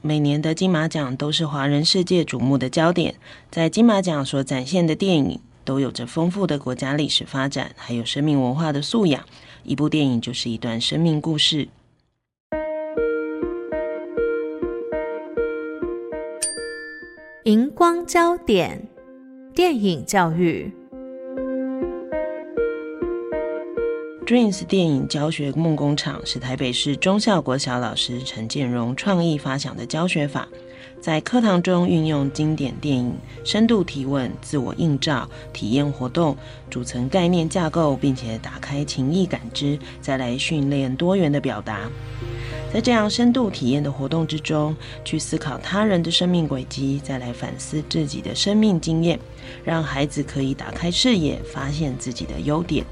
每年的金马奖都是华人世界瞩目的焦点，在金马奖所展现的电影都有着丰富的国家历史发展，还有生命文化的素养。一部电影就是一段生命故事。荧光焦点，电影教育。Dreams 电影教学梦工厂是台北市中校国小老师陈建荣创意发想的教学法，在课堂中运用经典电影深度提问、自我映照、体验活动组成概念架构，并且打开情意感知，再来训练多元的表达。在这样深度体验的活动之中，去思考他人的生命轨迹，再来反思自己的生命经验，让孩子可以打开视野，发现自己的优点。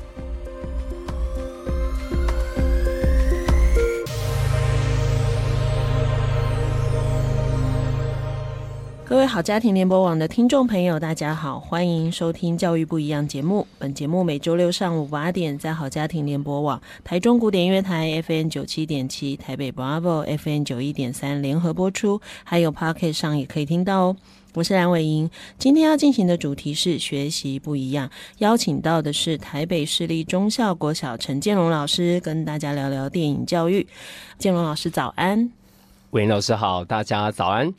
各位好家庭联播网的听众朋友，大家好，欢迎收听《教育不一样》节目。本节目每周六上午八点在好家庭联播网、台中古典音乐台 FM 九七点七、台北 Bravo FM 九一点三联合播出，还有 Pocket 上也可以听到哦。我是蓝伟莹，今天要进行的主题是学习不一样，邀请到的是台北市立中校国小陈建荣老师，跟大家聊聊电影教育。建荣老师早安，伟英老师好，大家早安。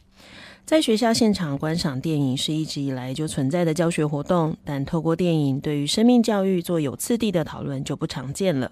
在学校现场观赏电影是一直以来就存在的教学活动，但透过电影对于生命教育做有次第的讨论就不常见了。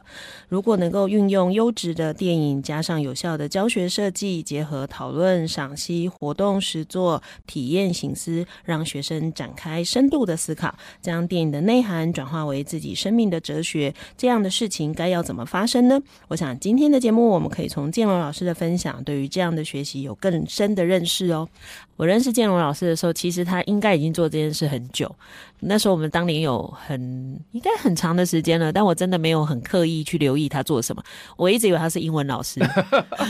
如果能够运用优质的电影，加上有效的教学设计，结合讨论、赏析、活动实作、体验、省思，让学生展开深度的思考，将电影的内涵转化为自己生命的哲学，这样的事情该要怎么发生呢？我想今天的节目我们可以从建龙老师的分享，对于这样的学习有更深的认识哦。我认识建荣老师的时候，其实他应该已经做这件事很久。那时候我们当年有很应该很长的时间了，但我真的没有很刻意去留意他做什么。我一直以为他是英文老师，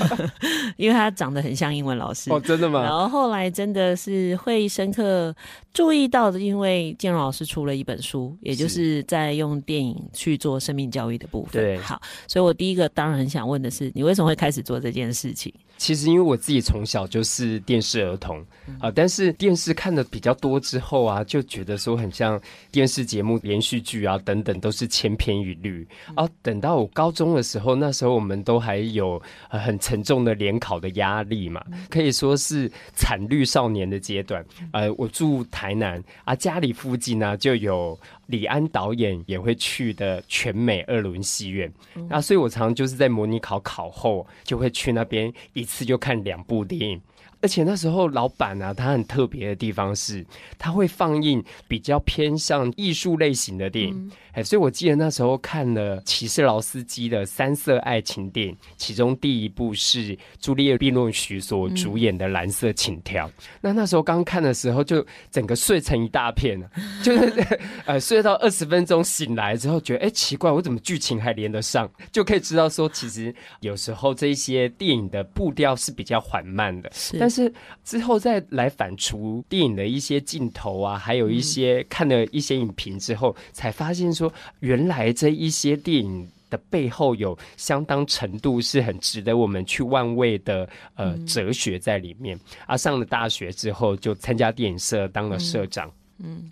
因为他长得很像英文老师。哦，真的吗？然后后来真的是会深刻注意到的，因为建荣老师出了一本书，也就是在用电影去做生命教育的部分。对，好，所以我第一个当然很想问的是，你为什么会开始做这件事情？其实因为我自己从小就是电视儿童啊，但是电视看的比较多之后啊，就觉得说很像电视节目、连续剧啊等等都是千篇一律啊。等到我高中的时候，那时候我们都还有很沉重的联考的压力嘛，可以说是惨绿少年的阶段。呃，我住台南啊，家里附近呢就有。李安导演也会去的全美二轮戏院，那所以我常常就是在模拟考考后就会去那边一一次就看两部电影。而且那时候老板啊，他很特别的地方是，他会放映比较偏向艺术类型的电影。哎、嗯，所以我记得那时候看了骑士劳斯基的三色爱情电影，其中第一部是朱丽叶·碧诺许所主演的《蓝色情调》。嗯、那那时候刚看的时候，就整个睡成一大片，就是呃睡到二十分钟醒来之后，觉得哎奇怪，我怎么剧情还连得上？就可以知道说，其实有时候这一些电影的步调是比较缓慢的，是但是。是之后再来反刍电影的一些镜头啊，还有一些看了一些影评之后，嗯、才发现说，原来这一些电影的背后有相当程度是很值得我们去万味的呃哲学在里面。啊，上了大学之后就参加电影社当了社长，嗯。嗯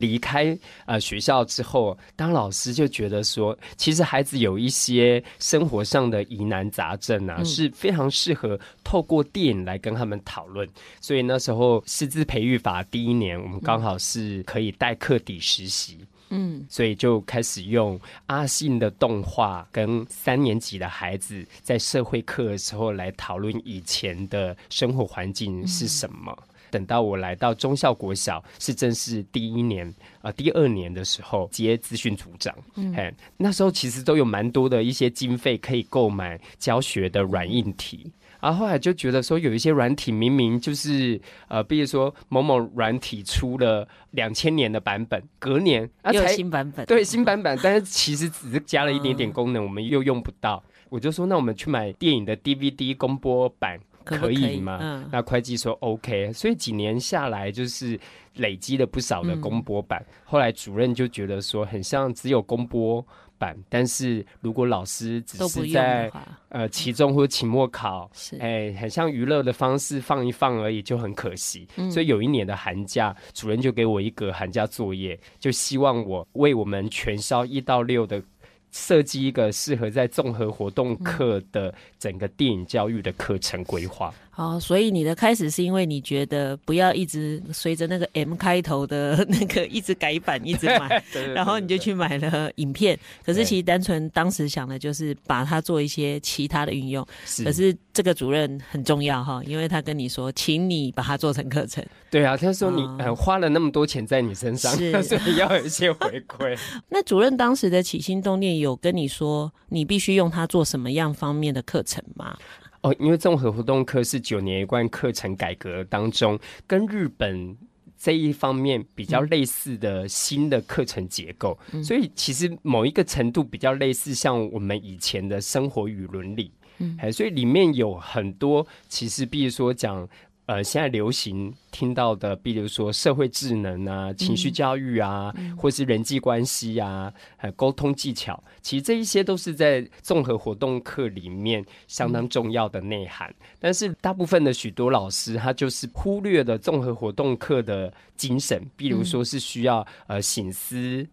离开呃学校之后，当老师就觉得说，其实孩子有一些生活上的疑难杂症啊，嗯、是非常适合透过电影来跟他们讨论。所以那时候师资培育法第一年，我们刚好是可以代课底实习，嗯，所以就开始用阿信的动画跟三年级的孩子在社会课的时候来讨论以前的生活环境是什么。嗯等到我来到中校国小，是正式第一年啊、呃，第二年的时候接资讯组长，嗯，嘿，那时候其实都有蛮多的一些经费可以购买教学的软硬体。然后后来就觉得说，有一些软体明明就是呃，比如说某某软体出了两千年的版本，隔年啊又有新版本，对新版本，但是其实只是加了一点点功能，嗯、我们又用不到。我就说，那我们去买电影的 DVD 公播版可以吗？那会计说 OK，所以几年下来就是累积了不少的公播版。嗯、后来主任就觉得说，很像只有公播。版，但是如果老师只是在呃期中或者期末考，哎、很像娱乐的方式放一放而已，就很可惜。嗯、所以有一年的寒假，主任就给我一个寒假作业，就希望我为我们全校一到六的。设计一个适合在综合活动课的整个电影教育的课程规划。好，所以你的开始是因为你觉得不要一直随着那个 M 开头的那个一直改版，一直买，对对对对，然后你就去买了影片。可是其实单纯当时想的就是把它做一些其他的运用。是，可是这个主任很重要哈，因为他跟你说，请你把它做成课程。对啊，他说你、哦呃、花了那么多钱在你身上，是 所以要有一些回馈。那主任当时的起心动念有跟你说，你必须用它做什么样方面的课程吗？哦，因为综合活动课是九年一贯课程改革当中，跟日本这一方面比较类似的新的课程结构，嗯、所以其实某一个程度比较类似像我们以前的生活与伦理，嗯，所以里面有很多其实，比如说讲。呃，现在流行听到的，比如说社会智能啊、情绪教育啊，嗯、或是人际关系啊、还有沟通技巧，其实这一些都是在综合活动课里面相当重要的内涵。嗯、但是大部分的许多老师，他就是忽略了综合活动课的精神，比如说是需要呃醒思、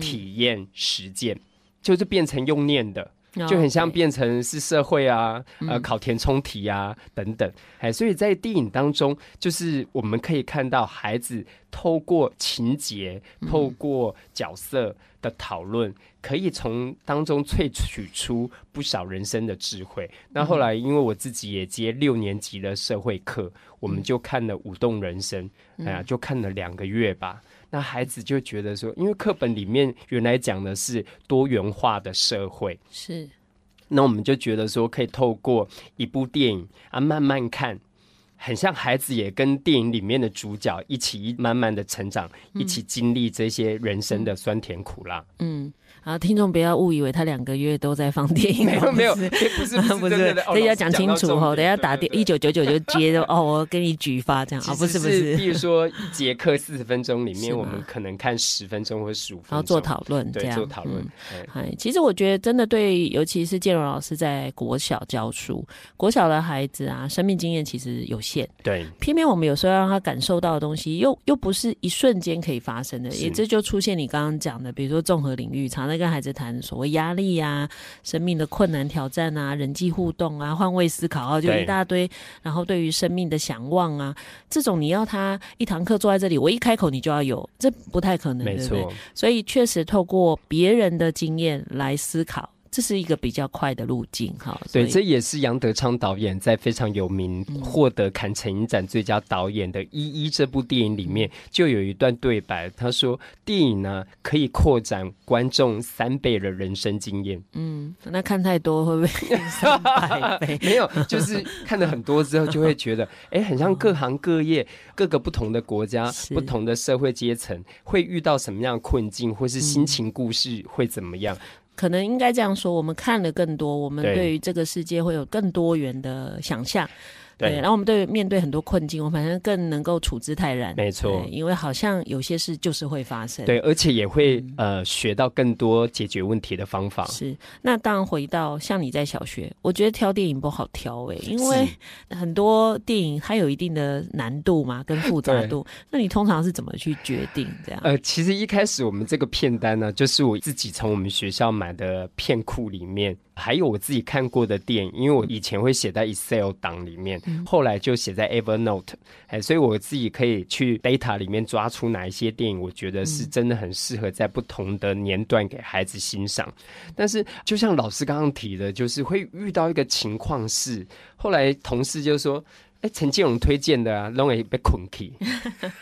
体验、实践，就是变成用念的。就很像变成是社会啊，嗯、呃，考填充题啊等等，哎，所以在电影当中，就是我们可以看到孩子透过情节、透过角色的讨论，嗯、可以从当中萃取出不少人生的智慧。嗯、那后来，因为我自己也接六年级的社会课，我们就看了《舞动人生》，哎呀，就看了两个月吧。那孩子就觉得说，因为课本里面原来讲的是多元化的社会，是，那我们就觉得说，可以透过一部电影啊，慢慢看，很像孩子也跟电影里面的主角一起慢慢的成长，嗯、一起经历这些人生的酸甜苦辣，嗯。啊，听众不要误以为他两个月都在放电影，没有没有，不是不 是不是，所以要讲清楚哦。等下打电一九九九就接 哦，我给你举发这样啊，不是不是，比如说一节课四十分钟里面，我们可能看十分钟或十五分钟，然后做讨论，这样。做讨论。哎，其实我觉得真的对，尤其是建荣老师在国小教书，国小的孩子啊，生命经验其实有限，对，偏偏我们有时候让他感受到的东西，又又不是一瞬间可以发生的，也这就出现你刚刚讲的，比如说综合领域，常在跟孩子谈所谓压力啊，生命的困难挑战啊，人际互动啊，换位思考啊，就一大堆。然后对于生命的想望啊，这种你要他一堂课坐在这里，我一开口你就要有，这不太可能，没错。对不对？所以确实透过别人的经验来思考。这是一个比较快的路径，哈。对，这也是杨德昌导演在非常有名、获得坎城影展最佳导演的《一一》这部电影里面，就有一段对白，他说：“电影呢，可以扩展观众三倍的人生经验。”嗯，那看太多会不会三百倍？没有，就是看了很多之后，就会觉得，哎，很像各行各业、各个不同的国家、不同的社会阶层会遇到什么样的困境，或是心情故事会怎么样。可能应该这样说，我们看了更多，我们对于这个世界会有更多元的想象。对，然后我们对面对很多困境，我反正更能够处之泰然。没错，因为好像有些事就是会发生。对，而且也会、嗯、呃学到更多解决问题的方法。是，那当然回到像你在小学，我觉得挑电影不好挑哎，因为很多电影它有一定的难度嘛，跟复杂度。那你通常是怎么去决定这样？呃，其实一开始我们这个片单呢，就是我自己从我们学校买的片库里面。还有我自己看过的电影，因为我以前会写在 Excel 档里面，嗯、后来就写在 Evernote，哎，所以我自己可以去 data 里面抓出哪一些电影，我觉得是真的很适合在不同的年段给孩子欣赏。但是就像老师刚刚提的，就是会遇到一个情况是，后来同事就说。哎，陈建荣推荐的啊，弄会被困起，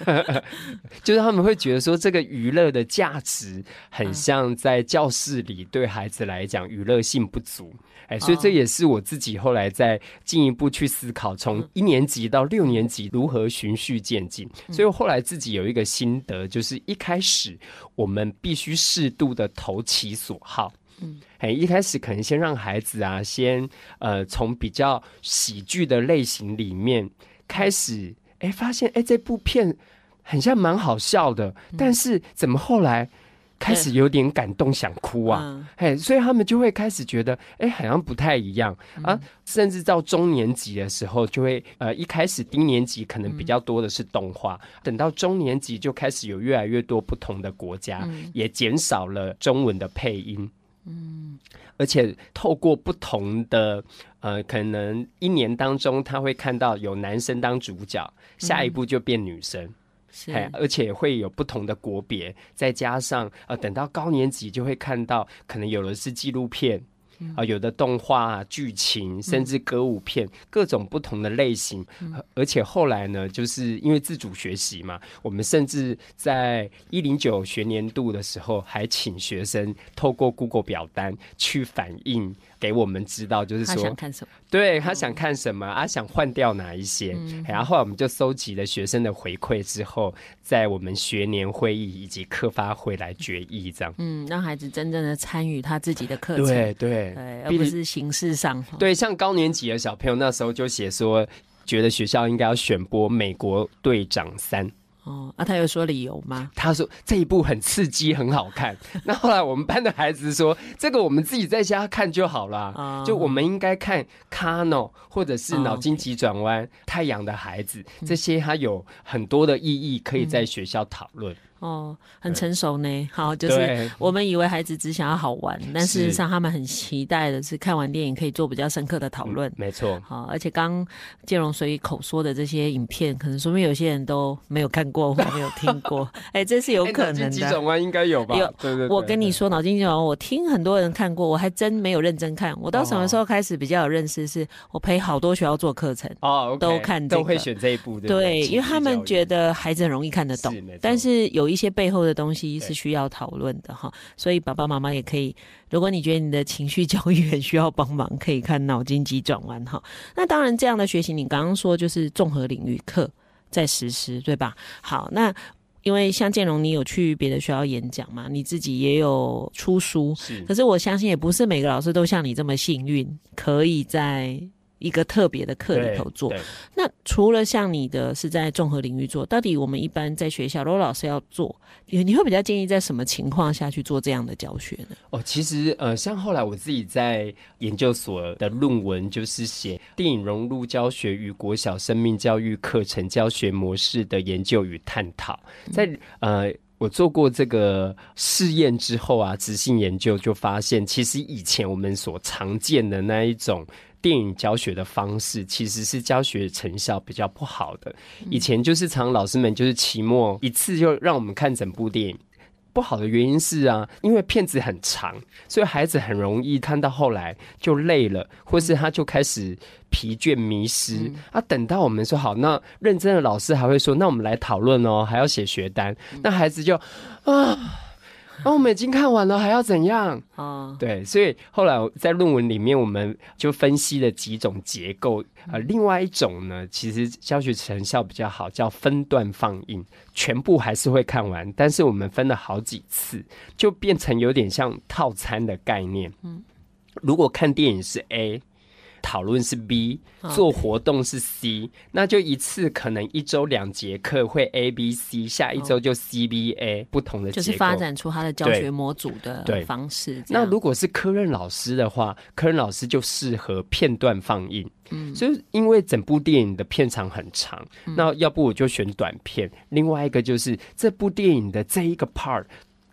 就是他们会觉得说，这个娱乐的价值很像在教室里对孩子来讲娱乐性不足。哎，所以这也是我自己后来在进一步去思考，从一年级到六年级如何循序渐进。所以我后来自己有一个心得，就是一开始我们必须适度的投其所好。嗯，哎，一开始可能先让孩子啊，先呃从比较喜剧的类型里面开始，哎，发现哎这部片很像蛮好笑的，但是怎么后来？开始有点感动，想哭啊！嘿，所以他们就会开始觉得，哎，好像不太一样啊。甚至到中年级的时候，就会呃，一开始低年级可能比较多的是动画，等到中年级就开始有越来越多不同的国家，也减少了中文的配音。嗯，而且透过不同的呃，可能一年当中，他会看到有男生当主角，下一步就变女生。是，而且会有不同的国别，再加上呃，等到高年级就会看到，可能有的是纪录片，啊、有的动画剧情，甚至歌舞片，嗯、各种不同的类型。嗯、而且后来呢，就是因为自主学习嘛，我们甚至在一零九学年度的时候，还请学生透过 Google 表单去反映。给我们知道，就是说，他想看什么？对，他想看什么啊？想换掉哪一些？嗯、然后后来我们就搜集了学生的回馈之后，在我们学年会议以及课发会来决议，这样。嗯，让孩子真正的参与他自己的课程，对对对，而不是形式上。对，像高年级的小朋友那时候就写说，觉得学校应该要选播《美国队长三》。哦，那、啊、他有说理由吗？他说这一部很刺激，很好看。那后来我们班的孩子说，这个我们自己在家看就好了。哦、就我们应该看《卡诺》或者是《脑筋急转弯》哦、《太阳的孩子》这些，它有很多的意义可以在学校讨论。嗯哦，很成熟呢。好，就是我们以为孩子只想要好玩，但事实上他们很期待的是看完电影可以做比较深刻的讨论。没错。好，而且刚建荣随口说的这些影片，可能说明有些人都没有看过或没有听过。哎，这是有可能的。脑筋急转弯应该有吧？有。对对。我跟你说，脑筋急转弯，我听很多人看过，我还真没有认真看。我到什么时候开始比较有认识？是我陪好多学校做课程哦，都看都会选这一部。对，因为他们觉得孩子很容易看得懂，但是有。一些背后的东西是需要讨论的哈，所以爸爸妈妈也可以，如果你觉得你的情绪教育很需要帮忙，可以看脑筋急转弯哈。那当然，这样的学习你刚刚说就是综合领域课在实施，对吧？好，那因为像建荣，你有去别的学校演讲嘛？你自己也有出书，是。可是我相信也不是每个老师都像你这么幸运，可以在。一个特别的课里头做，那除了像你的是在综合领域做，到底我们一般在学校，如果老师要做，你你会比较建议在什么情况下去做这样的教学呢？哦，其实呃，像后来我自己在研究所的论文，就是写电影融入教学与国小生命教育课程教学模式的研究与探讨，在呃，我做过这个试验之后啊，执行研究就发现，其实以前我们所常见的那一种。电影教学的方式其实是教学成效比较不好的。以前就是常老师们就是期末一次就让我们看整部电影，不好的原因是啊，因为片子很长，所以孩子很容易看到后来就累了，或是他就开始疲倦迷失啊。等到我们说好，那认真的老师还会说，那我们来讨论哦，还要写学单，那孩子就啊。哦，我们已经看完了，还要怎样？哦，对，所以后来在论文里面，我们就分析了几种结构。呃，另外一种呢，其实教学成效比较好，叫分段放映，全部还是会看完，但是我们分了好几次，就变成有点像套餐的概念。嗯，如果看电影是 A。讨论是 B，做活动是 C. 那就一次可能一周两节课会 A B C，下一周就 C B A，、oh. 不同的就是发展出他的教学模组的方式。那如果是科任老师的话，科任老师就适合片段放映。嗯，所以因为整部电影的片长很长，嗯、那要不我就选短片。另外一个就是这部电影的这一个 part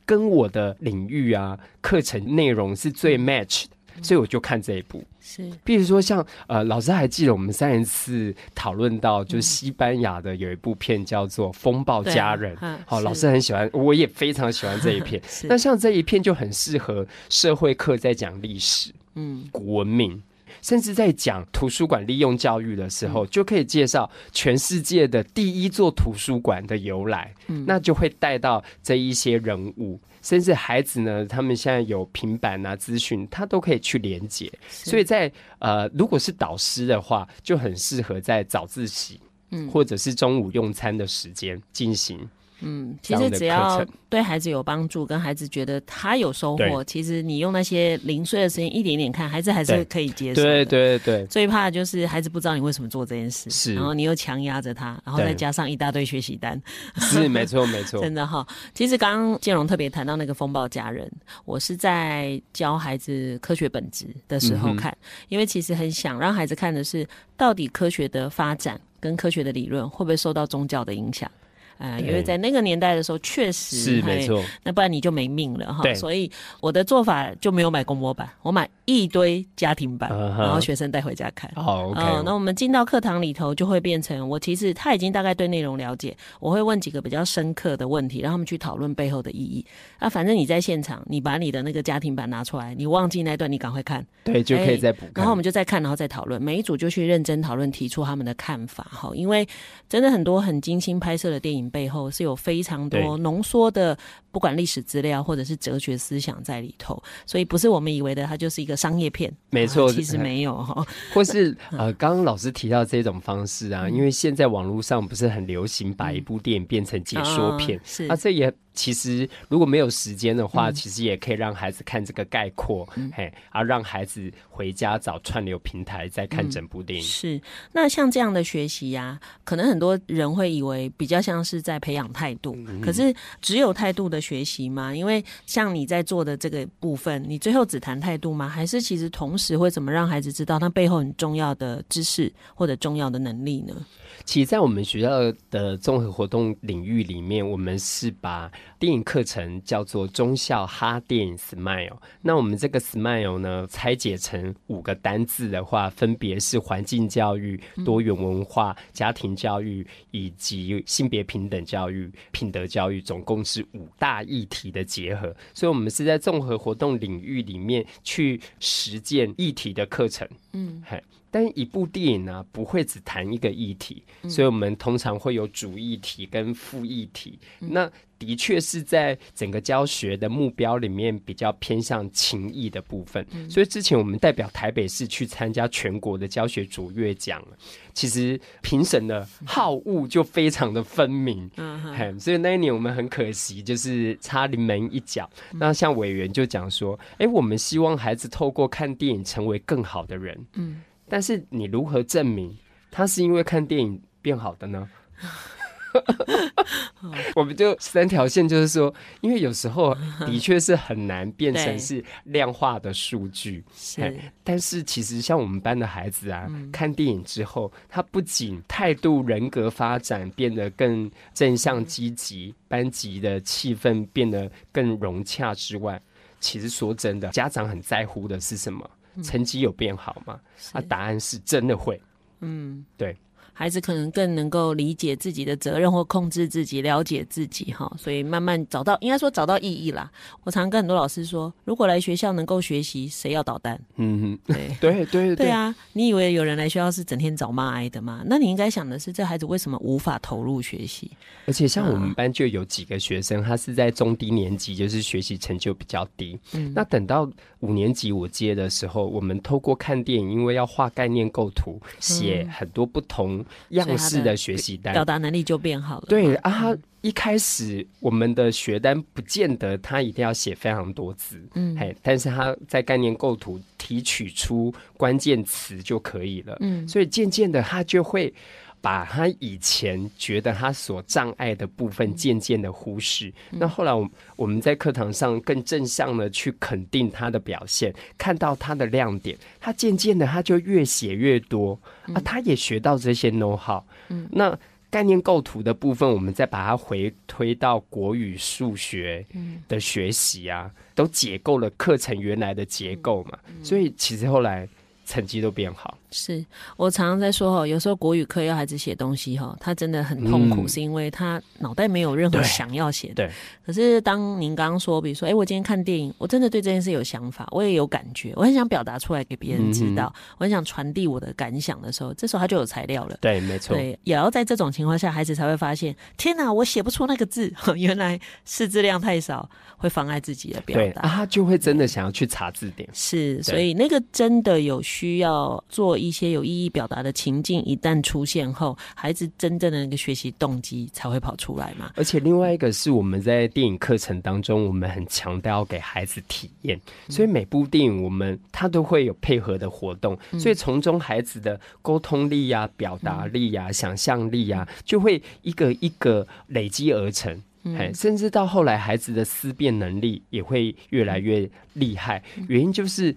跟我的领域啊课程内容是最 match 的。所以我就看这一部，是，比如说像呃，老师还记得我们上一次讨论到，就是西班牙的有一部片叫做《风暴家人》，好，老师很喜欢，我也非常喜欢这一片。那像这一片就很适合社会课在讲历史，嗯，古文明。甚至在讲图书馆利用教育的时候，就可以介绍全世界的第一座图书馆的由来，那就会带到这一些人物。甚至孩子呢，他们现在有平板啊、资讯，他都可以去连接。所以在呃，如果是导师的话，就很适合在早自习，嗯，或者是中午用餐的时间进行。嗯，其实只要对孩子有帮助，跟孩子觉得他有收获，其实你用那些零碎的时间一点点看，孩子还是可以接受的。对对对，最怕的就是孩子不知道你为什么做这件事，是，然后你又强压着他，然后再加上一大堆学习单，是没错没错，真的哈。其实刚刚建荣特别谈到那个风暴家人，我是在教孩子科学本质的时候看，嗯、因为其实很想让孩子看的是，到底科学的发展跟科学的理论会不会受到宗教的影响。啊、呃，因为在那个年代的时候，确实是没错，那不然你就没命了哈。所以我的做法就没有买公模版，我买一堆家庭版，uh. 然后学生带回家看。好、oh, OK、呃。那我们进到课堂里头，就会变成我其实他已经大概对内容了解，我会问几个比较深刻的问题，让他们去讨论背后的意义。那、啊、反正你在现场，你把你的那个家庭版拿出来，你忘记那段，你赶快看，对，就可以再补、欸。然后我们就再看，然后再讨论，每一组就去认真讨论，提出他们的看法。哈，因为真的很多很精心拍摄的电影背后是有。非常多浓缩的，不管历史资料或者是哲学思想在里头，所以不是我们以为的，它就是一个商业片。没错，啊，其实没有哈。或是 呃，刚刚老师提到这种方式啊，因为现在网络上不是很流行把一部电影变成解说片，嗯，是啊，这也。其实如果没有时间的话，嗯，其实也可以让孩子看这个概括，嗯，嘿，啊让孩子回家找串流平台再看整部电影。嗯，是，那像这样的学习呀，啊，可能很多人会以为比较像是在培养态度，嗯，可是只有态度的学习吗？因为像你在做的这个部分，你最后只谈态度吗？还是其实同时会怎么让孩子知道他背后很重要的知识或者重要的能力呢？其实，在我们学校的综合活动领域里面，我们是把电影课程叫做中校哈电影 Smile。那我们这个 Smile 呢，拆解成五个单字的话，分别是环境教育、多元文化、家庭教育以及性别平等教育、品德教育，总共是五大议题的结合。所以，我们是在综合活动领域里面去实践议题的课程。嗯，嘿。但一部电影呢、啊，不会只谈一个议题，所以我们通常会有主议题跟副议题。那的确是在整个教学的目标里面比较偏向情谊的部分。所以之前我们代表台北市去参加全国的教学卓越奖，其实评审的好恶就非常的分明。嗯，所以那一年我们很可惜，就是差临门一脚。那像委员就讲说，哎，我们希望孩子透过看电影成为更好的人。嗯。但是你如何证明他是因为看电影变好的呢？我们就三条线，就是说，因为有时候的确是很难变成是量化的数据。是，但是其实像我们班的孩子啊，看电影之后，他不仅态度、人格发展变得更正向积极，班级的气氛变得更融洽之外，其实说真的，家长很在乎的是什么？成绩有变好吗？啊，答案是真的会。嗯，对。孩子可能更能够理解自己的责任或控制自己，了解自己哈，所以慢慢找到，应该说找到意义啦。我常跟很多老师说，如果来学校能够学习，谁要捣蛋？嗯哼，对对对对啊！你以为有人来学校是整天找骂挨的吗？那你应该想的是，这孩子为什么无法投入学习？而且像我们班就有几个学生，他是在中低年级，就是学习成就比较低。嗯，那等到五年级我接的时候，我们透过看电影，因为要画概念构图，写很多不同。样式的学习单，表达能力就变好了。对啊，一开始我们的学单不见得他一定要写非常多字，嗯，嘿，但是他在概念构图提取出关键词就可以了，嗯，所以渐渐的他就会。把他以前觉得他所障碍的部分渐渐的忽视，那后来我我们在课堂上更正向的去肯定他的表现，看到他的亮点，他渐渐的他就越写越多啊，他也学到这些 know how。那概念构图的部分，我们再把它回推到国语、数学的学习啊，都解构了课程原来的结构嘛，所以其实后来。成绩都变好。是我常常在说哈，有时候国语课要孩子写东西哈，他真的很痛苦，嗯、是因为他脑袋没有任何想要写的。对。可是当您刚刚说，比如说，哎、欸，我今天看电影，我真的对这件事有想法，我也有感觉，我很想表达出来给别人知道，嗯、我很想传递我的感想的时候，这时候他就有材料了。对，没错。对，也要在这种情况下，孩子才会发现，天哪，我写不出那个字，原来识字量太少会妨碍自己的表达。对，啊，他就会真的想要去查字典。是，所以那个真的有需要做一些有意义表达的情境，一旦出现后，孩子真正的那个学习动机才会跑出来嘛。而且另外一个是我们在电影课程当中，我们很强调给孩子体验，所以每部电影我们他都会有配合的活动，所以从中孩子的沟通力呀、啊、表达力呀、啊、想象力呀、啊，就会一个一个累积而成。哎，甚至到后来，孩子的思辨能力也会越来越厉害。原因就是。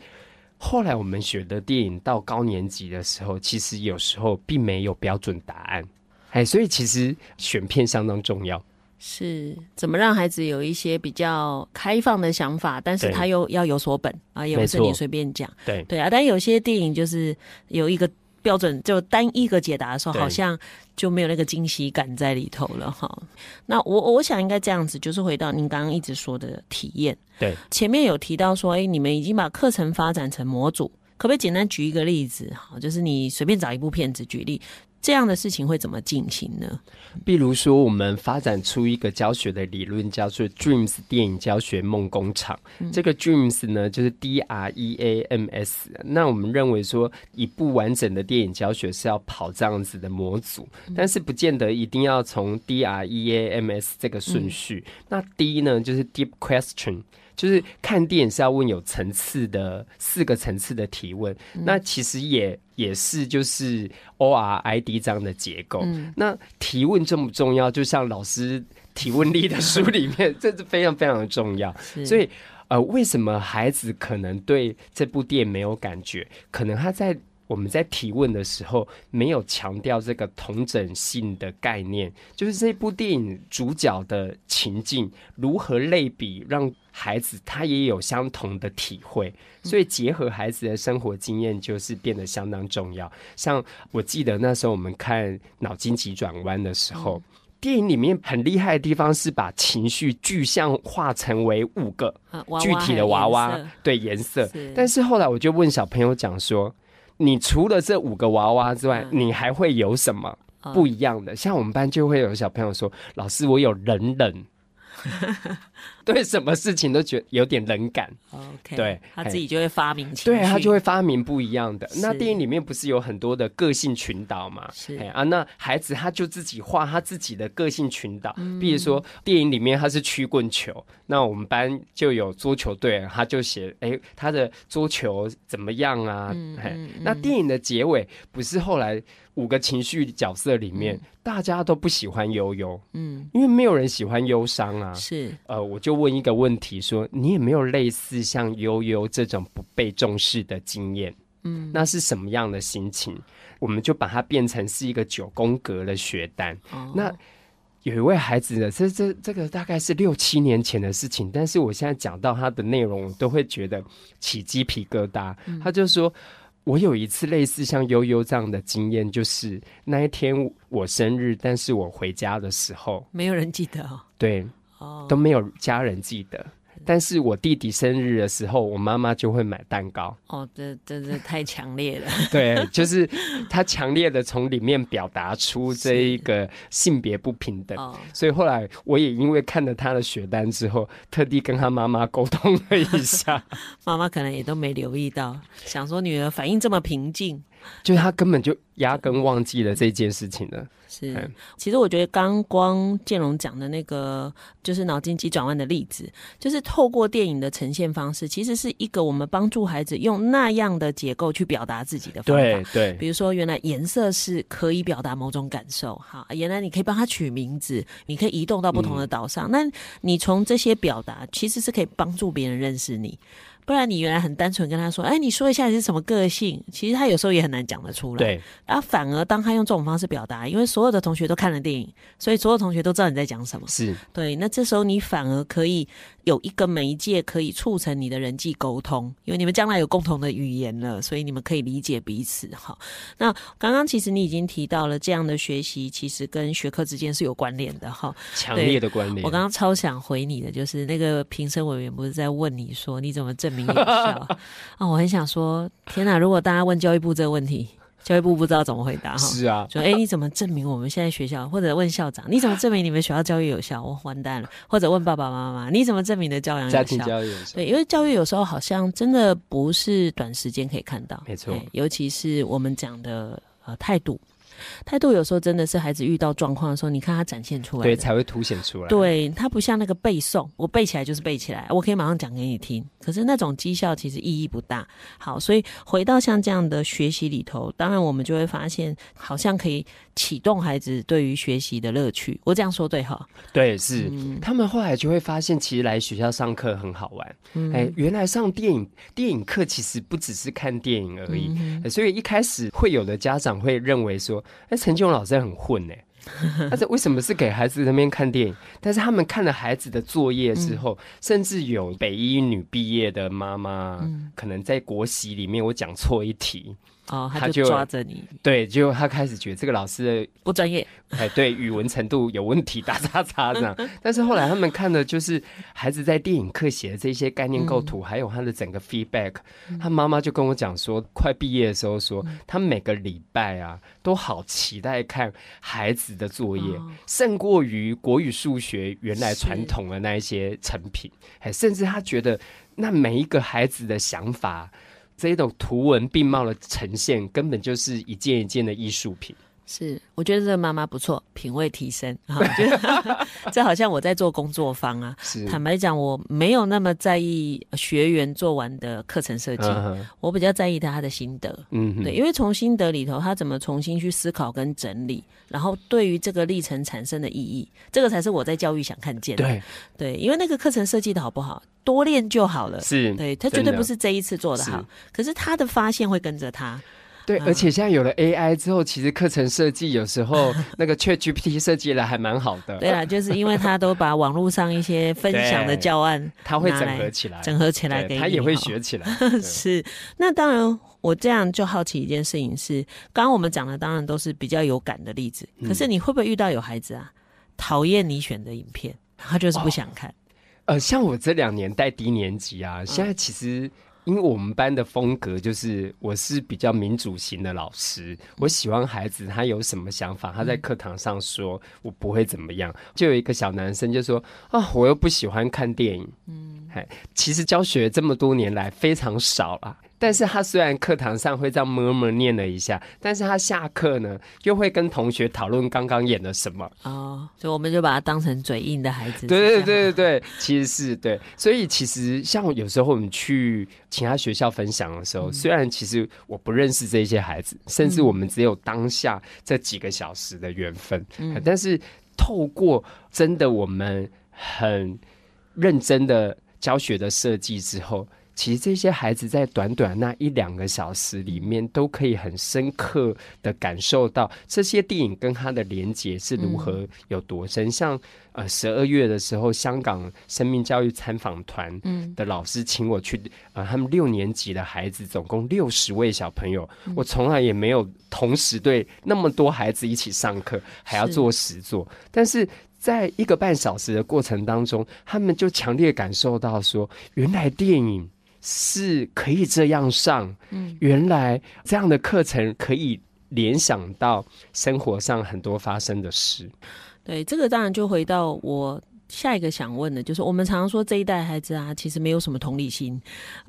后来我们学的电影到高年级的时候，其实有时候并没有标准答案，哎，所以其实选片相当重要。是怎么让孩子有一些比较开放的想法，但是他又要有所本啊，也不是你随便讲。对对啊，但有些电影就是有一个。标准就单一个解答的时候，好像就没有那个惊喜感在里头了哈。那我我想应该这样子，就是回到您刚刚一直说的体验。对，前面有提到说，哎、欸，你们已经把课程发展成模组，可不可以简单举一个例子？哈，就是你随便找一部片子举例。这样的事情会怎么进行呢？比如说，我们发展出一个教学的理论，叫做 Dreams 电影教学梦工厂。嗯、这个 Dreams 呢，就是 D R E A M S。那我们认为说，一部完整的电影教学是要跑这样子的模组，嗯、但是不见得一定要从 D R E A M S 这个顺序。嗯、那 D 呢，就是 Deep Question。就是看电影是要问有层次的四个层次的提问，嗯、那其实也也是就是 O R I D 这样的结构。嗯、那提问重不重要？就像老师提问力的书里面，这是非常非常的重要。所以呃，为什么孩子可能对这部电影没有感觉？可能他在。我们在提问的时候，没有强调这个同整性的概念，就是这部电影主角的情境如何类比，让孩子他也有相同的体会。所以结合孩子的生活经验，就是变得相当重要。像我记得那时候我们看《脑筋急转弯》的时候，电影里面很厉害的地方是把情绪具象化成为五个具体的娃娃，对颜色。但是后来我就问小朋友讲说。你除了这五个娃娃之外，你还会有什么不一样的？像我们班就会有小朋友说：“老师，我有冷冷。” 对什么事情都觉得有点冷感，OK，对，他自己就会发明，对他就会发明不一样的。那电影里面不是有很多的个性群岛嘛？是啊，那孩子他就自己画他自己的个性群岛，比如说电影里面他是曲棍球，那我们班就有桌球队，他就写哎他的桌球怎么样啊？那电影的结尾不是后来。五个情绪角色里面，嗯、大家都不喜欢悠悠，嗯，因为没有人喜欢忧伤啊。是，呃，我就问一个问题说，说你有没有类似像悠悠这种不被重视的经验？嗯，那是什么样的心情？我们就把它变成是一个九宫格的学单。哦、那有一位孩子呢，这这这个大概是六七年前的事情，但是我现在讲到他的内容，我都会觉得起鸡皮疙瘩。嗯、他就说。我有一次类似像悠悠这样的经验，就是那一天我生日，但是我回家的时候，没有人记得哦。对，哦，都没有家人记得。但是我弟弟生日的时候，我妈妈就会买蛋糕。哦，这这这太强烈了。对，就是他强烈的从里面表达出这一个性别不平等。哦，所以后来我也因为看了他的血单之后，特地跟他妈妈沟通了一下。妈妈可能也都没留意到，想说女儿反应这么平静。就是他根本就压根忘记了这件事情了。是，其实我觉得刚光建龙讲的那个，就是脑筋急转弯的例子，就是透过电影的呈现方式，其实是一个我们帮助孩子用那样的结构去表达自己的方法。对对，比如说原来颜色是可以表达某种感受，哈，原来你可以帮他取名字，你可以移动到不同的岛上。嗯、那你从这些表达，其实是可以帮助别人认识你。不然你原来很单纯跟他说，哎，你说一下你是什么个性，其实他有时候也很难讲得出来。对，然后反而当他用这种方式表达，因为所有的同学都看了电影，所以所有同学都知道你在讲什么。是对，那这时候你反而可以有一个媒介可以促成你的人际沟通，因为你们将来有共同的语言了，所以你们可以理解彼此。哈，那刚刚其实你已经提到了这样的学习，其实跟学科之间是有关联的。哈，强烈的关联。我刚刚超想回你的，就是那个评审委员不是在问你说你怎么证明有效 啊？哦，我很想说，天哪！如果大家问教育部这个问题。教育部不知道怎么回答哈，是啊，说哎、欸，你怎么证明我们现在学校？或者问校长，你怎么证明你们学校教育有效？我完蛋了。或者问爸爸妈妈，你怎么证明的教养有效？家庭教育有效？对，因为教育有时候好像真的不是短时间可以看到，没错，尤其是我们讲的呃态度。态度有时候真的是孩子遇到状况的时候，你看他展现出来，对，才会凸显出来。对，他不像那个背诵，我背起来就是背起来，我可以马上讲给你听。可是那种绩效其实意义不大。好，所以回到像这样的学习里头，当然我们就会发现，好像可以启动孩子对于学习的乐趣。我这样说对哈？对，是、嗯。他们后来就会发现，其实来学校上课很好玩。哎、嗯欸，原来上电影电影课其实不只是看电影而已。所以一开始会有的家长会认为说。那陈俊荣老师很混呢，但是为什么是给孩子那边看电影？但是他们看了孩子的作业之后，嗯、甚至有北医女毕业的妈妈，嗯、可能在国习里面我讲错一题。哦，他就抓着你，对，就他开始觉得这个老师的不专业，哎，对，语文程度有问题，打叉叉 这样。但是后来他们看的就是孩子在电影课写的这些概念构图，嗯、还有他的整个 feedback。他妈妈就跟我讲说，快毕业的时候说，他每个礼拜啊都好期待看孩子的作业，哦、胜过于国语、数学原来传统的那一些成品。哎，甚至他觉得那每一个孩子的想法。这种图文并茂的呈现，根本就是一件一件的艺术品。是，我觉得这个妈妈不错，品味提升。我觉得这好像我在做工作坊啊。坦白讲，我没有那么在意学员做完的课程设计，嗯、我比较在意他的心得。嗯，对，因为从心得里头，他怎么重新去思考跟整理，然后对于这个历程产生的意义，这个才是我在教育想看见的。对，对，因为那个课程设计的好不好，多练就好了。是，对，他绝对不是这一次做的好，是可是他的发现会跟着他。对，而且现在有了 AI 之后，其实课程设计有时候 那个 ChatGPT 设计的还蛮好的。对啊，就是因为他都把网络上一些分享的教案，他会整合起来，整合起来给你，他也会学起来。是，那当然，我这样就好奇一件事情是，刚刚我们讲的当然都是比较有感的例子，可是你会不会遇到有孩子啊，讨厌你选的影片，他就是不想看？呃，像我这两年带低年级啊，现在其实。因为我们班的风格就是，我是比较民主型的老师，我喜欢孩子他有什么想法，他在课堂上说，我不会怎么样。就有一个小男生就说：“啊，我又不喜欢看电影。”嗯，哎，其实教学这么多年来非常少了。但是他虽然课堂上会这样默默念了一下，但是他下课呢，又会跟同学讨论刚刚演了什么。哦，所以我们就把他当成嘴硬的孩子。对对对对对，其实是对。所以其实像有时候我们去其他学校分享的时候，嗯、虽然其实我不认识这些孩子，甚至我们只有当下这几个小时的缘分，嗯、但是透过真的我们很认真的教学的设计之后。其实这些孩子在短短那一两个小时里面，都可以很深刻的感受到这些电影跟他的连结是如何有多深。嗯、像呃十二月的时候，香港生命教育参访团的老师请我去，呃他们六年级的孩子总共六十位小朋友，嗯、我从来也没有同时对那么多孩子一起上课，还要做实作，是但是。在一个半小时的过程当中，他们就强烈感受到说，原来电影。是可以这样上，嗯，原来这样的课程可以联想到生活上很多发生的事。对，这个当然就回到我。下一个想问的就是，我们常常说这一代孩子啊，其实没有什么同理心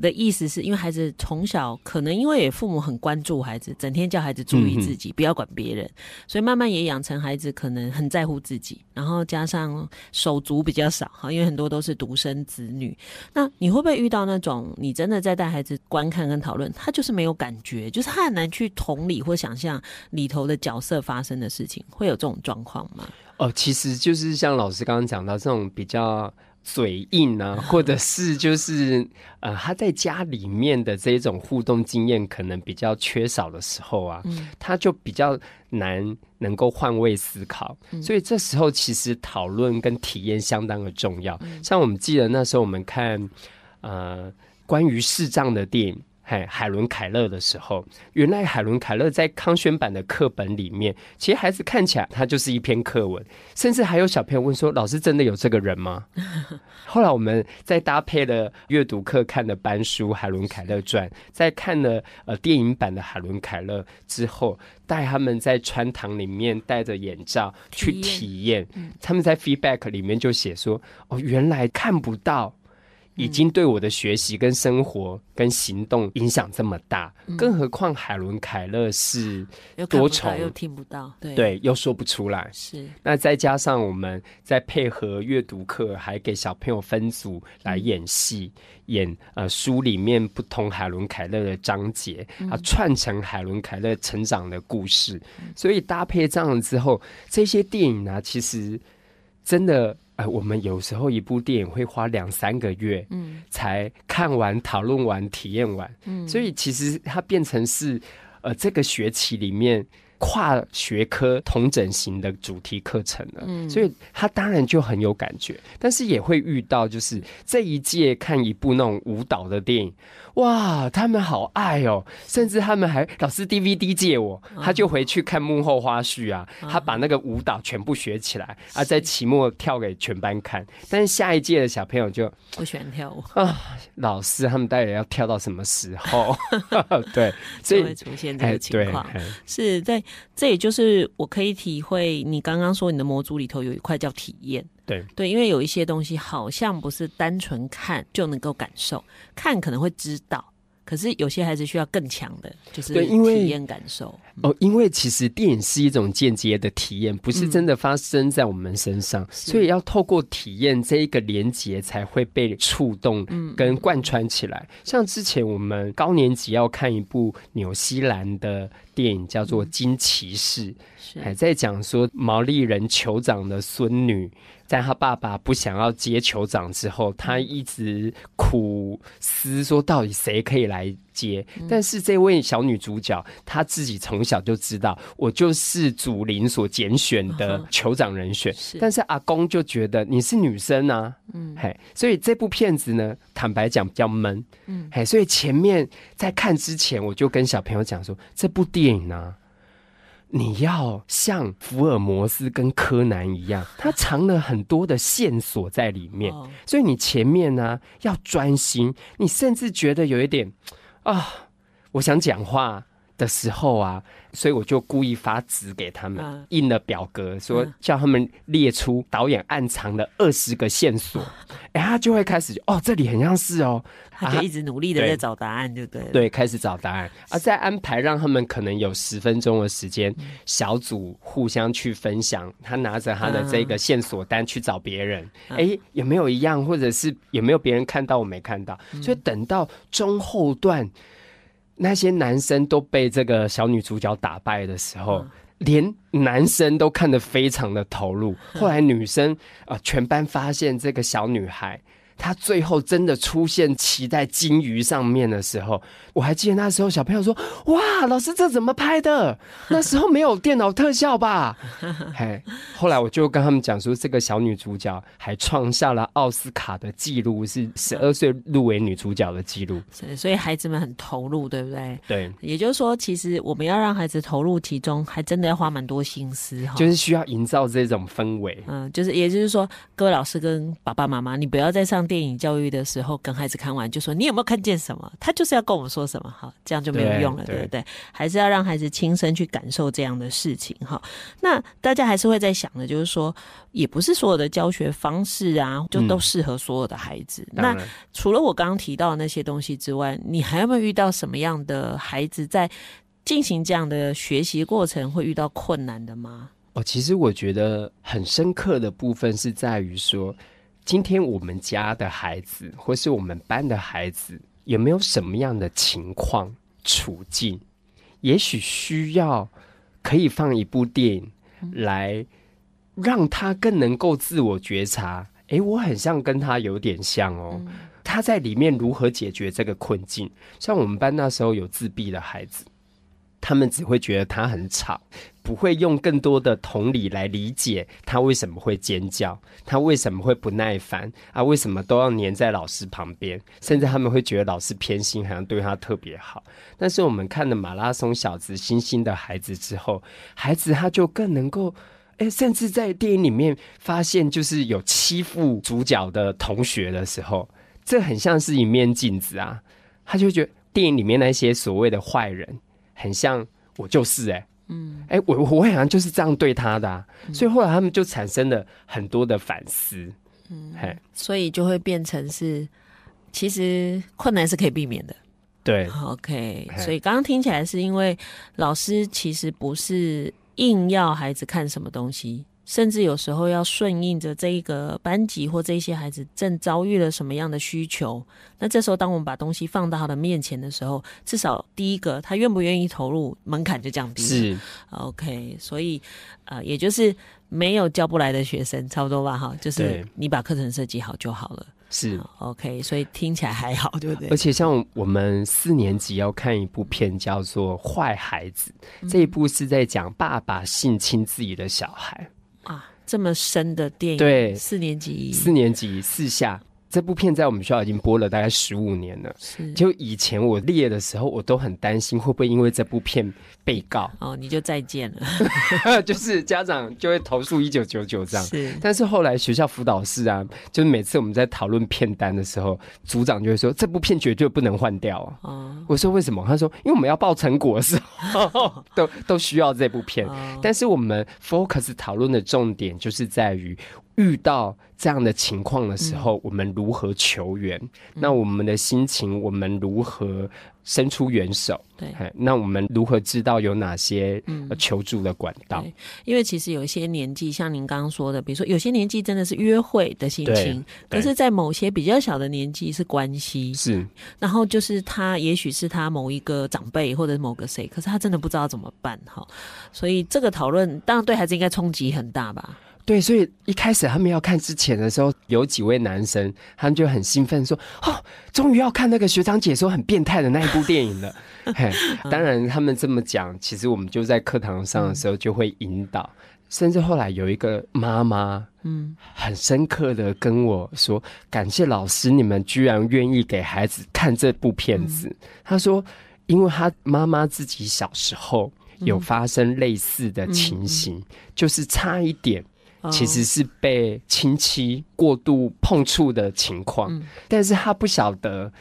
的意思，是因为孩子从小可能因为父母很关注孩子，整天叫孩子注意自己，不要管别人，所以慢慢也养成孩子可能很在乎自己，然后加上手足比较少哈，因为很多都是独生子女。那你会不会遇到那种你真的在带孩子观看跟讨论，他就是没有感觉，就是他很难去同理或想象里头的角色发生的事情，会有这种状况吗？哦，其实就是像老师刚刚讲到这种比较嘴硬啊，或者是就是呃，他在家里面的这种互动经验可能比较缺少的时候啊，嗯、他就比较难能够换位思考，嗯、所以这时候其实讨论跟体验相当的重要。嗯、像我们记得那时候我们看呃关于视障的电影。海海伦凯勒的时候，原来海伦凯勒在康轩版的课本里面，其实孩子看起来他就是一篇课文，甚至还有小朋友问说：“老师真的有这个人吗？” 后来我们在搭配了阅读课看的班书《海伦凯勒传》，在看了呃电影版的海伦凯勒之后，带他们在穿堂里面戴着眼罩去体验，他们在 feedback 里面就写说：“哦，原来看不到。”已经对我的学习、跟生活、跟行动影响这么大，嗯、更何况海伦凯勒是多重又听不到，对，对，又说不出来。是，那再加上我们再配合阅读课，还给小朋友分组来演戏，嗯、演呃书里面不同海伦凯勒的章节，嗯、啊，串成海伦凯勒成长的故事。嗯、所以搭配这样之后，这些电影呢、啊，其实真的。呃，我们有时候一部电影会花两三个月，嗯，才看完、讨论完、体验完，嗯，所以其实它变成是，呃，这个学期里面。跨学科同整型的主题课程了，嗯，所以他当然就很有感觉，但是也会遇到，就是这一届看一部那种舞蹈的电影，哇，他们好爱哦，甚至他们还老师 DVD 借我，他就回去看幕后花絮啊，他把那个舞蹈全部学起来啊，在期末跳给全班看，但是下一届的小朋友就不喜欢跳舞。啊，老师他们到底要跳到什么时候？对，所以会出现这个情况，是在。这也就是我可以体会，你刚刚说你的模组里头有一块叫体验，对对，因为有一些东西好像不是单纯看就能够感受，看可能会知道。可是有些还是需要更强的，就是体验感受哦。因为其实电影是一种间接的体验，不是真的发生在我们身上，嗯、所以要透过体验这一个连接才会被触动跟贯穿起来。嗯、像之前我们高年级要看一部纽西兰的电影，叫做《金骑士》，还、嗯、在讲说毛利人酋长的孙女。在他爸爸不想要接酋长之后，他一直苦思说到底谁可以来接。嗯、但是这位小女主角，她自己从小就知道，我就是祖灵所拣选的酋长人选。是但是阿公就觉得你是女生啊，嗯，嘿，所以这部片子呢，坦白讲比较闷，嗯，嘿，所以前面在看之前，我就跟小朋友讲说，这部电影呢、啊。你要像福尔摩斯跟柯南一样，他藏了很多的线索在里面，所以你前面呢、啊、要专心，你甚至觉得有一点啊，我想讲话。的时候啊，所以我就故意发纸给他们，印了表格，说叫他们列出导演暗藏的二十个线索，哎，他就会开始哦，这里很像是哦。他就一直努力的在找答案，就对了。对，开始找答案，而再安排让他们可能有十分钟的时间，小组互相去分享。他拿着他的这个线索单去找别人，哎，有没有一样，或者是有没有别人看到我没看到？所以等到中后段，那些男生都被这个小女主角打败的时候，连男生都看得非常的投入。后来女生啊，全班发现这个小女孩。他最后真的出现骑在金鱼上面的时候，我还记得那时候小朋友说：“哇，老师这怎么拍的？那时候没有电脑特效吧？” 嘿，后来我就跟他们讲说，这个小女主角还创下了奥斯卡的记录，是十二岁入围女主角的记录。所以孩子们很投入，对不对？对，也就是说，其实我们要让孩子投入其中，还真的要花蛮多心思哈。就是需要营造这种氛围。嗯，就是也就是说，各位老师跟爸爸妈妈，你不要再上。电影教育的时候，跟孩子看完就说：“你有没有看见什么？”他就是要跟我们说什么，哈，这样就没有用了，对，对不对？还是要让孩子亲身去感受这样的事情，哈。那大家还是会在想的，就是说，也不是所有的教学方式啊，就都适合所有的孩子。嗯、那除了我刚刚提到的那些东西之外，你还有没有遇到什么样的孩子在进行这样的学习过程会遇到困难的吗？哦，其实我觉得很深刻的部分是在于说。今天我们家的孩子，或是我们班的孩子，有没有什么样的情况处境？也许需要可以放一部电影来让他更能够自我觉察。哎，我很像跟他有点像哦。嗯、他在里面如何解决这个困境？像我们班那时候有自闭的孩子，他们只会觉得他很吵，不会用更多的同理来理解他为什么会尖叫，他为什么会不耐烦啊？为什么都要黏在老师旁边？甚至他们会觉得老师偏心，好像对他特别好。但是我们看了马拉松小子星星的孩子之后，孩子他就更能够。哎，甚至在电影里面发现，就是有欺负主角的同学的时候，这很像是一面镜子啊。他就觉得电影里面那些所谓的坏人，很像我就是哎、欸，嗯，哎，我我好像就是这样对他的、啊，所以后来他们就产生了很多的反思，嗯，嘿，所以就会变成是，其实困难是可以避免的，对，OK。所以刚刚听起来是因为老师其实不是。硬要孩子看什么东西，甚至有时候要顺应着这一个班级或这些孩子正遭遇了什么样的需求。那这时候，当我们把东西放到他的面前的时候，至少第一个，他愿不愿意投入，门槛就降低了。是，OK。所以，呃，也就是没有教不来的学生，差不多吧？哈，就是你把课程设计好就好了。是 OK，所以听起来还好，对不对？而且像我们四年级要看一部片，叫做《坏孩子》，嗯，这一部是在讲爸爸性侵自己的小孩啊，这么深的电影。对，四年级，四年级四下。这部片在我们学校已经播了大概十五年了。是，就以前我列的时候，我都很担心会不会因为这部片被告。哦，你就再见了。就是家长就会投诉一九九九这样。是，但是后来学校辅导室啊，就是每次我们在讨论片单的时候，组长就会说这部片绝对不能换掉啊。哦，我说为什么？他说因为我们要报成果的时候，都都需要这部片。哦，但是我们 focus 讨论的重点就是在于。遇到这样的情况的时候，嗯、我们如何求援？嗯、那我们的心情，我们如何伸出援手？对，那我们如何知道有哪些求助的管道？嗯、因为其实有一些年纪，像您刚刚说的，比如说有些年纪真的是约会的心情，可是在某些比较小的年纪是关系，是。然后就是他，也许是他某一个长辈或者某个谁，可是他真的不知道怎么办哈。所以这个讨论当然对孩子应该冲击很大吧。对，所以一开始他们要看之前的时候，有几位男生，他们就很兴奋说：“哦，终于要看那个学长姐说很变态的那一部电影了。”嘿，当然他们这么讲，其实我们就在课堂上的时候就会引导，嗯、甚至后来有一个妈妈，嗯，很深刻的跟我说：“感谢老师，你们居然愿意给孩子看这部片子。嗯”他说：“因为他妈妈自己小时候有发生类似的情形，嗯、就是差一点。”其实是被亲戚过度碰触的情况，嗯、但是他不晓得，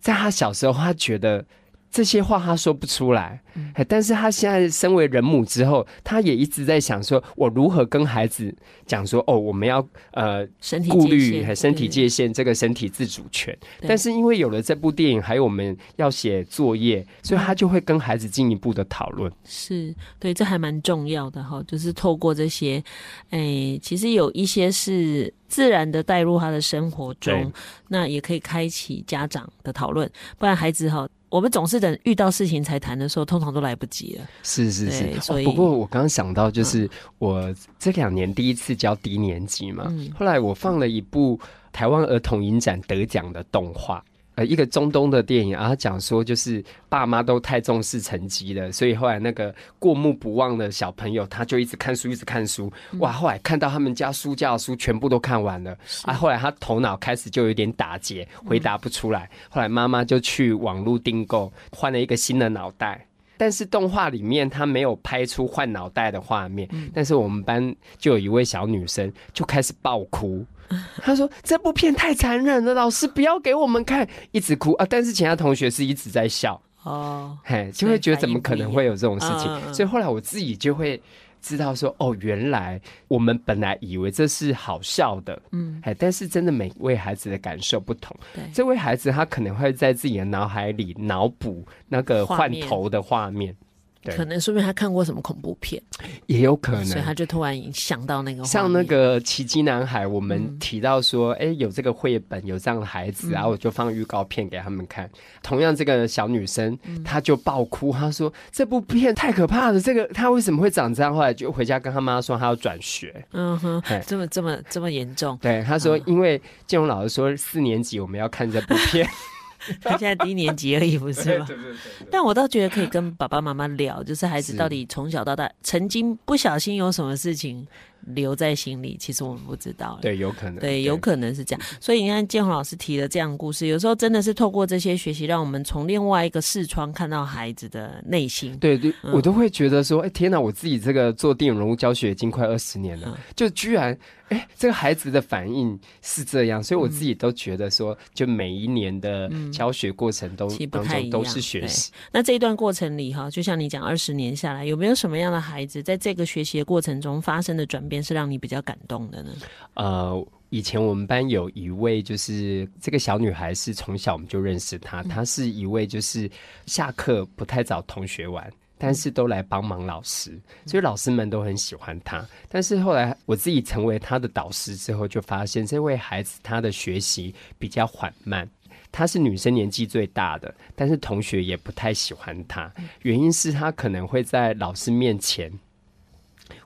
在他小时候，他觉得。这些话他说不出来，嗯、但是他现在身为人母之后，他也一直在想说，我如何跟孩子讲说，哦，我们要呃身体顾虑身体界限，这个身体自主权。但是因为有了这部电影，还有我们要写作业，所以他就会跟孩子进一步的讨论。是对，这还蛮重要的哈，就是透过这些，哎，其实有一些是自然的带入他的生活中，那也可以开启家长的讨论，不然孩子哈。我们总是等遇到事情才谈的时候，通常都来不及了。是是是，所以、哦、不过我刚刚想到，就是我这两年第一次教低年级嘛，嗯、后来我放了一部台湾儿童影展得奖的动画。呃，一个中东的电影，然后讲说就是爸妈都太重视成绩了，所以后来那个过目不忘的小朋友，他就一直看书，一直看书。哇，后来看到他们家书架的书全部都看完了，啊，后来他头脑开始就有点打结，回答不出来。后来妈妈就去网络订购，换了一个新的脑袋。但是动画里面他没有拍出换脑袋的画面，但是我们班就有一位小女生就开始爆哭。他说：“这部片太残忍了，老师不要给我们看，一直哭啊！”但是其他同学是一直在笑哦，嘿，就会觉得怎么可能会有这种事情？所以后来我自己就会知道说：“哦，原来我们本来以为这是好笑的，嗯，哎，但是真的每位孩子的感受不同。对，这位孩子他可能会在自己的脑海里脑补那个换头的画面。”对可能说明他看过什么恐怖片，也有可能，所以他就突然想到那个，像那个奇迹男孩，我们提到说，哎、嗯欸，有这个绘本，有这样的孩子，然后我就放预告片给他们看。嗯、同样，这个小女生，她就爆哭，她说这部片太可怕了，这个她为什么会长这样？后来就回家跟她妈说，她要转学。嗯哼，这么这么这么严重？对，她说，因为建荣老师说四年级我们要看这部片。他现在低年级而已，不是吗？对对对对。但我倒觉得可以跟爸爸妈妈聊，就是孩子到底从小到大曾经不小心有什么事情留在心里，其实我们不知道。对，有可能。对，有可能是这样。所以你看，建宏老师提的这样的故事，有时候真的是透过这些学习，让我们从另外一个视窗看到孩子的内心。对对，嗯、我都会觉得说，哎、欸，天哪！我自己这个做电影人物教学已经快二十年了，嗯、就居然。哎，这个孩子的反应是这样，所以我自己都觉得说，就每一年的教学过程都、嗯、当中都是学习。那这一段过程里哈，就像你讲，二十年下来，有没有什么样的孩子在这个学习的过程中发生的转变是让你比较感动的呢？呃，以前我们班有一位，就是这个小女孩是从小我们就认识她，她是一位就是下课不太找同学玩。但是都来帮忙老师，所以老师们都很喜欢他。但是后来我自己成为他的导师之后，就发现这位孩子他的学习比较缓慢。她是女生年纪最大的，但是同学也不太喜欢她，原因是她可能会在老师面前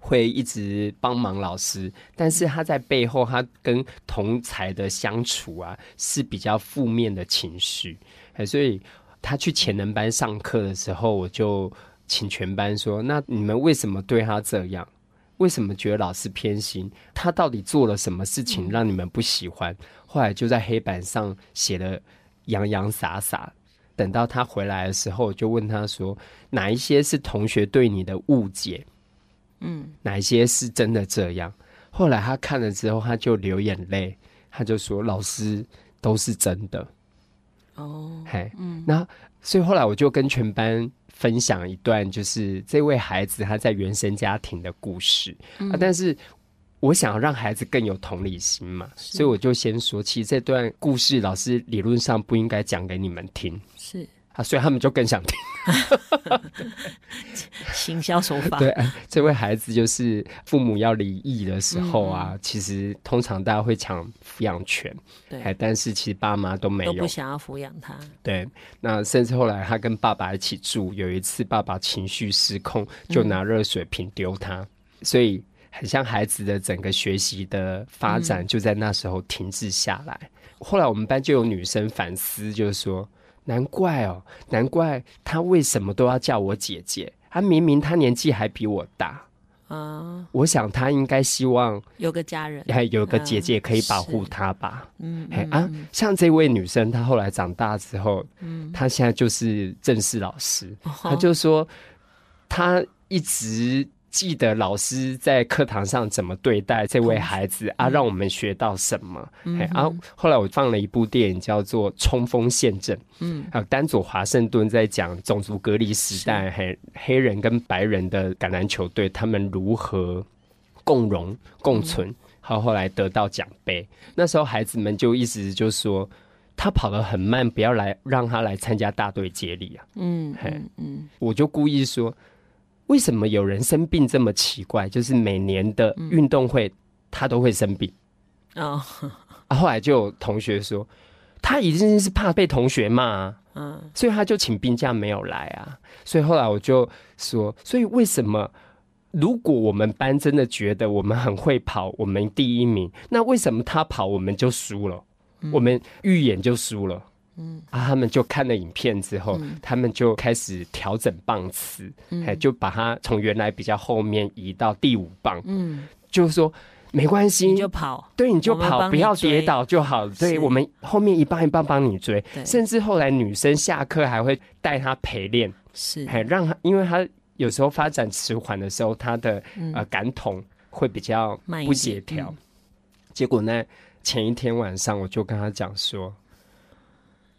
会一直帮忙老师，但是他在背后他跟同才的相处啊是比较负面的情绪。所以他去潜能班上课的时候，我就。请全班说，那你们为什么对他这样？为什么觉得老师偏心？他到底做了什么事情让你们不喜欢？后来就在黑板上写了洋洋洒洒。等到他回来的时候，就问他说：哪一些是同学对你的误解？嗯，哪一些是真的这样？后来他看了之后，他就流眼泪，他就说：老师都是真的。哦，嘿，嗯，那所以后来我就跟全班。分享一段就是这位孩子他在原生家庭的故事，嗯、啊，但是我想要让孩子更有同理心嘛，所以我就先说，其实这段故事老师理论上不应该讲给你们听，是。啊，所以他们就更想听。行销手法。对，这位孩子就是父母要离异的时候啊，嗯、其实通常大家会抢抚养权，对，但是其实爸妈都没有，都不想要抚养他。对，那甚至后来他跟爸爸一起住，有一次爸爸情绪失控，就拿热水瓶丢他，嗯、所以很像孩子的整个学习的发展就在那时候停滞下来。嗯、后来我们班就有女生反思，就是说。难怪哦，难怪他为什么都要叫我姐姐？他明明他年纪还比我大啊！我想他应该希望有个家人，还有个姐姐可以保护他吧。嗯，嘿啊，像这位女生，她后来长大之后，嗯，她现在就是正式老师，她就说她一直。记得老师在课堂上怎么对待这位孩子、嗯、啊，让我们学到什么？嗯、哼啊，后来我放了一部电影叫做《冲锋陷阵》，嗯，还有丹佐华盛顿在讲种族隔离时代，黑黑人跟白人的橄榄球队他们如何共荣共存，好、嗯，后来得到奖杯。那时候孩子们就一直就说他跑得很慢，不要来让他来参加大队接力啊。嗯，嗯我就故意说。为什么有人生病这么奇怪？就是每年的运动会，他都会生病。哦，啊，后来就有同学说，他一定是怕被同学骂，嗯，所以他就请病假没有来啊。所以后来我就说，所以为什么如果我们班真的觉得我们很会跑，我们第一名，那为什么他跑我们就输了？我们预演就输了？嗯。啊，他们就看了影片之后，嗯、他们就开始调整棒次，哎、嗯，就把它从原来比较后面移到第五棒。嗯，就是说没关系，你就跑，对，你就跑，不要跌倒就好。对，是。我们后面一棒一棒帮你追，甚至后来女生下课还会带他陪练，是，哎，让他，因为他有时候发展迟缓的时候，他的、嗯、呃感统会比较不协调。嗯、结果呢，前一天晚上我就跟他讲说。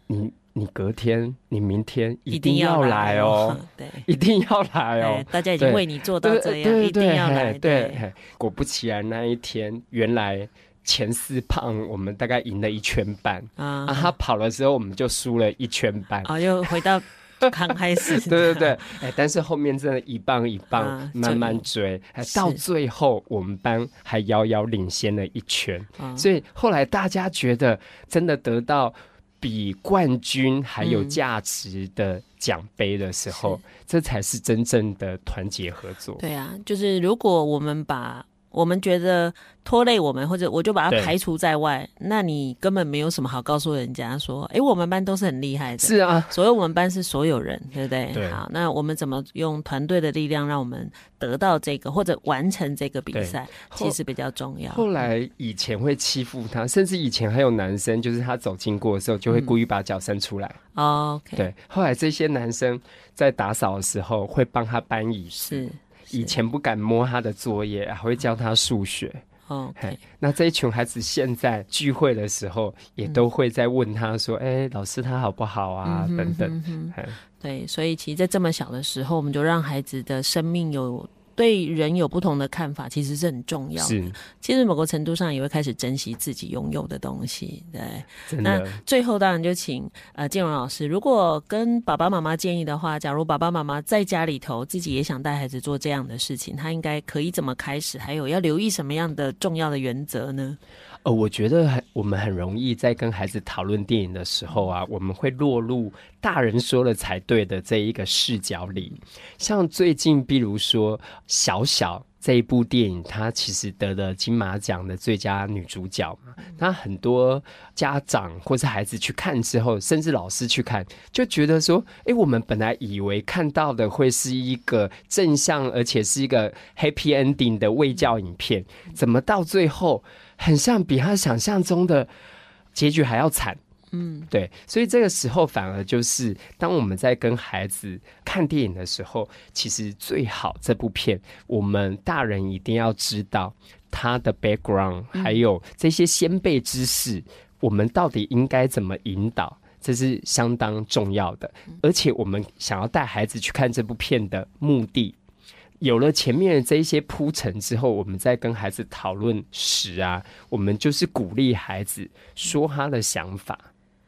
你你隔天你明天一定要来哦，对，一定要来哦。大家已经为你做到这样，一定要来。对，果不其然，那一天原来前四棒我们大概赢了一圈半。啊，他跑了之后我们就输了一圈半。啊，又回到刚开始，对 对对，哎，但是后面真的一棒一棒、啊、慢慢追，哎，到最后我们班还遥遥领先了一圈，所以后来大家觉得真的得到比冠军还有价值的奖杯的时候，嗯、这才是真正的团结合作。对啊，就是如果我们把我们觉得拖累我们，或者我就把它排除在外，那你根本没有什么好告诉人家说，哎，我们班都是很厉害的。是啊，所以我们班是所有人，对不对？对。好，那我们怎么用团队的力量，让我们得到这个或者完成这个比赛，其实比较重要。后来以前会欺负他，甚至以前还有男生，就是他走经过的时候，就会故意把脚伸出来。哦、嗯，对。后来这些男生在打扫的时候会帮他搬椅子。是。以前不敢摸他的作业，还会教他数学。哦、okay，那这一群孩子现在聚会的时候，也都会在问他说：“哎、嗯欸，老师他好不好啊？”嗯、等等、嗯。对，所以其实，在这么小的时候，我们就让孩子的生命有。对人有不同的看法，其实是很重要的。是，其实某个程度上也会开始珍惜自己拥有的东西。对，那最后当然就请呃建荣老师，如果跟爸爸妈妈建议的话，假如爸爸妈妈在家里头自己也想带孩子做这样的事情，他应该可以怎么开始？还有要留意什么样的重要的原则呢？呃，我觉得很，我们很容易在跟孩子讨论电影的时候啊，我们会落入大人说了才对的这一个视角里。像最近，比如说《小小》这一部电影，它其实得了金马奖的最佳女主角嘛。那很多家长或是孩子去看之后，甚至老师去看，就觉得说：“哎，我们本来以为看到的会是一个正向，而且是一个 happy ending 的卫教影片，怎么到最后？”很像比他想象中的结局还要惨，嗯，对，所以这个时候反而就是当我们在跟孩子看电影的时候，其实最好这部片我们大人一定要知道他的 background，还有这些先辈知识，我们到底应该怎么引导，这是相当重要的。而且我们想要带孩子去看这部片的目的。有了前面的这一些铺陈之后，我们再跟孩子讨论时啊，我们就是鼓励孩子说他的想法，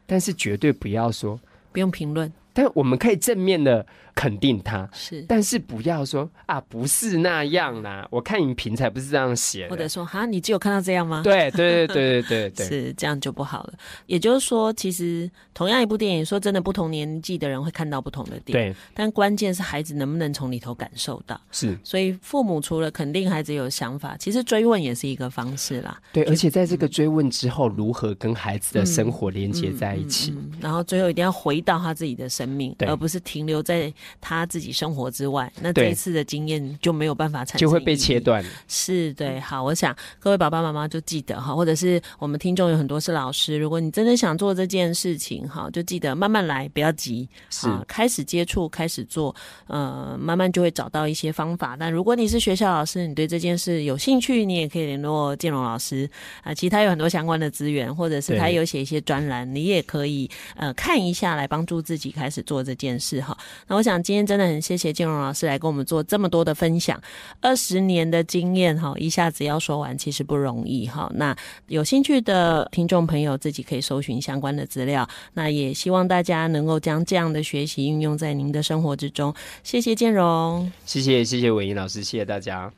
但是绝对不要说，不用评论，但我们可以正面的。肯定他是，但是不要说啊，不是那样啦。我看影评才不是这样写，或者说哈，你只有看到这样吗？对对对对对对，是这样就不好了。也就是说，其实同样一部电影，说真的，不同年纪的人会看到不同的电影。对，但关键是孩子能不能从里头感受到。是，所以父母除了肯定孩子有想法，其实追问也是一个方式啦。对，而且在这个追问之后，如何跟孩子的生活连接在一起，嗯嗯嗯嗯，然后最后一定要回到他自己的生命，而不是停留在他自己生活。活之外，那这一次的经验就没有办法产生，就会被切断。是，对。好，我想各位爸爸妈妈就记得哈，或者是我们听众有很多是老师，如果你真的想做这件事情哈，就记得慢慢来，不要急，是开始接触，开始做，呃，慢慢就会找到一些方法。但如果你是学校老师，你对这件事有兴趣，你也可以联络建荣老师啊。其他有很多相关的资源，或者是他有写一些专栏，你也可以呃看一下，来帮助自己开始做这件事哈。那我想今天真的很谢谢。谢谢建荣老师来跟我们做这么多的分享，二十年的经验哈，一下子要说完其实不容易哈。那有兴趣的听众朋友自己可以搜寻相关的资料，那也希望大家能够将这样的学习运用在您的生活之中。谢谢建荣，谢谢谢谢伟英老师，谢谢大家。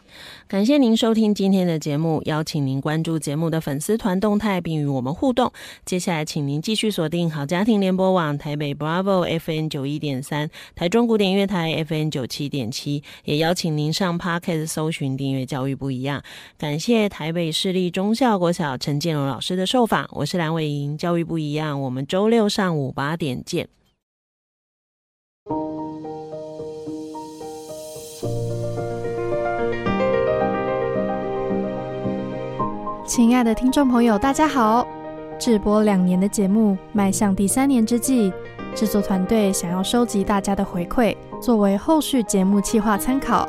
感谢您收听今天的节目，邀请您关注节目的粉丝团动态，并与我们互动。接下来，请您继续锁定好家庭联播网台北 Bravo F N 九一点三，台中古典乐台 F N 九七点七，也邀请您上 Podcast 搜寻订阅教育不一样。感谢台北市立中校国小陈建荣老师的受访，我是蓝伟莹，教育不一样，我们周六上午八点见。亲爱的听众朋友，大家好！直播两年的节目迈向第三年之际，制作团队想要收集大家的回馈，作为后续节目企划参考，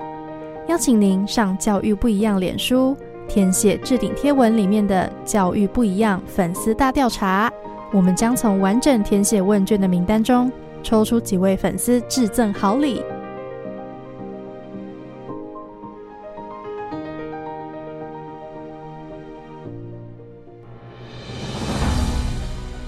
邀请您上“教育不一样”脸书填写置顶贴文里面的“教育不一样”粉丝大调查，我们将从完整填写问卷的名单中抽出几位粉丝致赠好礼。